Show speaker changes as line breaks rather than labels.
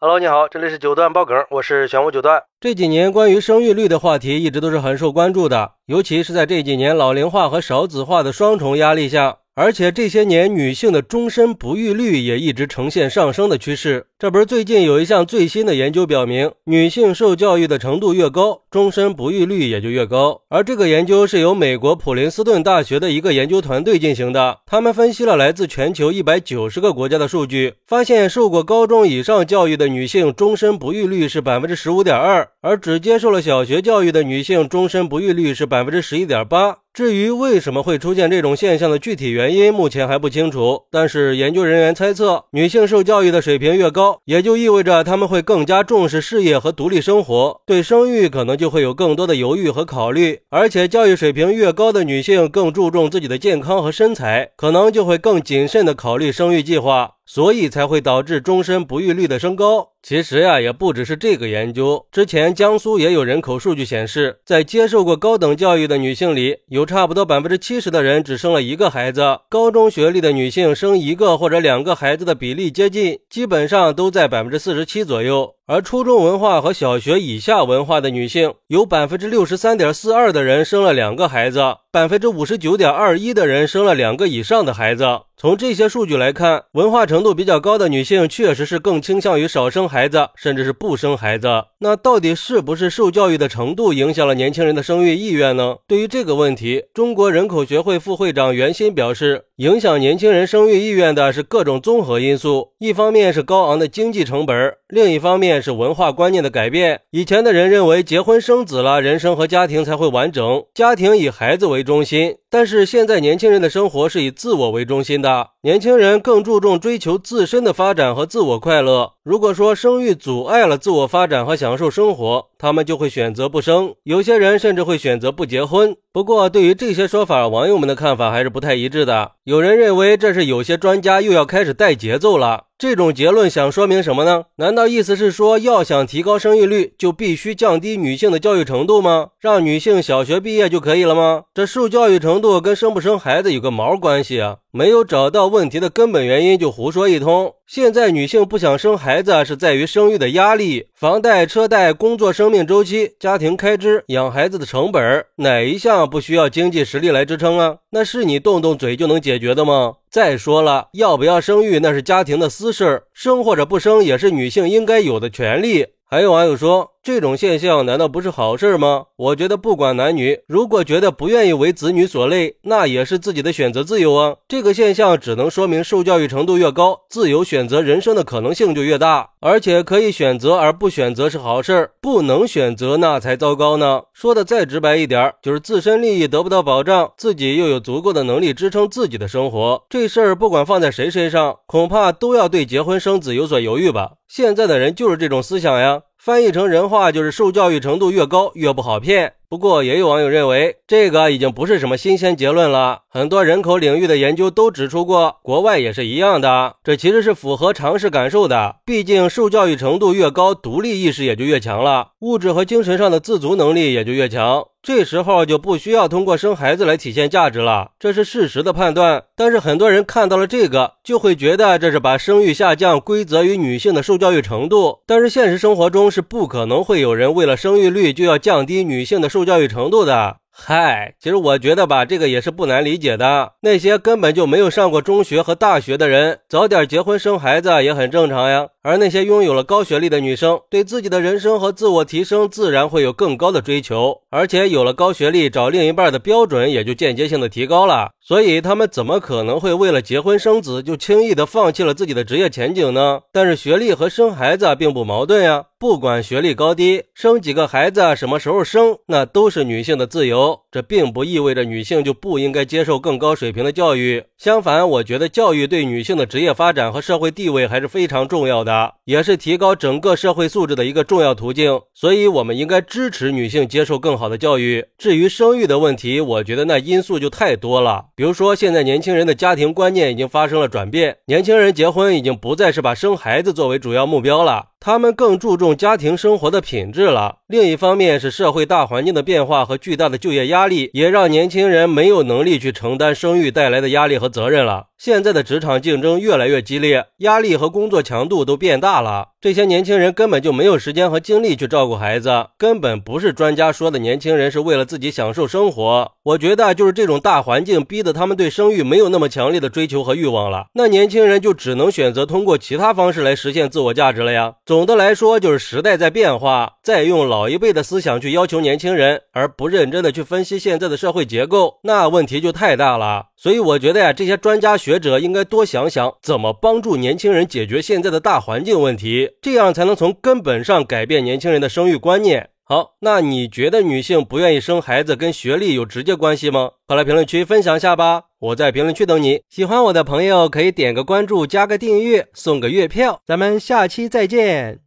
Hello，你好，这里是九段爆梗，我是玄武九段。这几年关于生育率的话题一直都是很受关注的，尤其是在这几年老龄化和少子化的双重压力下。而且这些年，女性的终身不育率也一直呈现上升的趋势。这不是最近有一项最新的研究表明，女性受教育的程度越高，终身不育率也就越高。而这个研究是由美国普林斯顿大学的一个研究团队进行的。他们分析了来自全球一百九十个国家的数据，发现受过高中以上教育的女性终身不育率是百分之十五点二，而只接受了小学教育的女性终身不育率是百分之十一点八。至于为什么会出现这种现象的具体原因，目前还不清楚。但是研究人员猜测，女性受教育的水平越高，也就意味着他们会更加重视事业和独立生活，对生育可能就会有更多的犹豫和考虑。而且教育水平越高的女性更注重自己的健康和身材，可能就会更谨慎地考虑生育计划。所以才会导致终身不育率的升高。其实呀，也不只是这个研究。之前江苏也有人口数据显示，在接受过高等教育的女性里，有差不多百分之七十的人只生了一个孩子。高中学历的女性生一个或者两个孩子的比例接近，基本上都在百分之四十七左右。而初中文化和小学以下文化的女性，有百分之六十三点四二的人生了两个孩子，百分之五十九点二一的人生了两个以上的孩子。从这些数据来看，文化程度比较高的女性确实是更倾向于少生孩子，甚至是不生孩子。那到底是不是受教育的程度影响了年轻人的生育意愿呢？对于这个问题，中国人口学会副会长袁鑫表示，影响年轻人生育意愿的是各种综合因素，一方面是高昂的经济成本，另一方面。是文化观念的改变。以前的人认为结婚生子了，人生和家庭才会完整，家庭以孩子为中心。但是现在年轻人的生活是以自我为中心的，年轻人更注重追求自身的发展和自我快乐。如果说生育阻碍了自我发展和享受生活，他们就会选择不生。有些人甚至会选择不结婚。不过，对于这些说法，网友们的看法还是不太一致的。有人认为这是有些专家又要开始带节奏了。这种结论想说明什么呢？难道意思是说，要想提高生育率，就必须降低女性的教育程度吗？让女性小学毕业就可以了吗？这受教育程度跟生不生孩子有个毛关系啊！没有找到问题的根本原因就胡说一通。现在女性不想生孩孩子，是在于生育的压力、房贷、车贷、工作生命周期、家庭开支、养孩子的成本，哪一项不需要经济实力来支撑啊？那是你动动嘴就能解决的吗？再说了，要不要生育那是家庭的私事，生或者不生也是女性应该有的权利。还有网友说。这种现象难道不是好事吗？我觉得不管男女，如果觉得不愿意为子女所累，那也是自己的选择自由啊。这个现象只能说明受教育程度越高，自由选择人生的可能性就越大。而且可以选择而不选择是好事，不能选择那才糟糕呢。说的再直白一点，就是自身利益得不到保障，自己又有足够的能力支撑自己的生活，这事儿不管放在谁身上，恐怕都要对结婚生子有所犹豫吧。现在的人就是这种思想呀。翻译成人话就是受教育程度越高越不好骗。不过也有网友认为，这个已经不是什么新鲜结论了。很多人口领域的研究都指出过，国外也是一样的。这其实是符合常识感受的。毕竟受教育程度越高，独立意识也就越强了，物质和精神上的自足能力也就越强。这时候就不需要通过生孩子来体现价值了，这是事实的判断。但是很多人看到了这个，就会觉得这是把生育下降归责于女性的受教育程度。但是现实生活中是不可能会有人为了生育率就要降低女性的受受教育程度的。嗨，其实我觉得吧，这个也是不难理解的。那些根本就没有上过中学和大学的人，早点结婚生孩子也很正常呀。而那些拥有了高学历的女生，对自己的人生和自我提升自然会有更高的追求，而且有了高学历，找另一半的标准也就间接性的提高了。所以他们怎么可能会为了结婚生子就轻易的放弃了自己的职业前景呢？但是学历和生孩子并不矛盾呀。不管学历高低，生几个孩子，什么时候生，那都是女性的自由。这并不意味着女性就不应该接受更高水平的教育。相反，我觉得教育对女性的职业发展和社会地位还是非常重要的，也是提高整个社会素质的一个重要途径。所以，我们应该支持女性接受更好的教育。至于生育的问题，我觉得那因素就太多了。比如说，现在年轻人的家庭观念已经发生了转变，年轻人结婚已经不再是把生孩子作为主要目标了。他们更注重家庭生活的品质了。另一方面是社会大环境的变化和巨大的就业压力，也让年轻人没有能力去承担生育带来的压力和责任了。现在的职场竞争越来越激烈，压力和工作强度都变大了，这些年轻人根本就没有时间和精力去照顾孩子，根本不是专家说的年轻人是为了自己享受生活。我觉得就是这种大环境逼得他们对生育没有那么强烈的追求和欲望了，那年轻人就只能选择通过其他方式来实现自我价值了呀。总的来说，就是时代在变化，再用老一辈的思想去要求年轻人，而不认真的去分析现在的社会结构，那问题就太大了。所以我觉得呀，这些专家学学者应该多想想怎么帮助年轻人解决现在的大环境问题，这样才能从根本上改变年轻人的生育观念。好，那你觉得女性不愿意生孩子跟学历有直接关系吗？快来评论区分享一下吧，我在评论区等你。喜欢我的朋友可以点个关注，加个订阅，送个月票。咱们下期再见。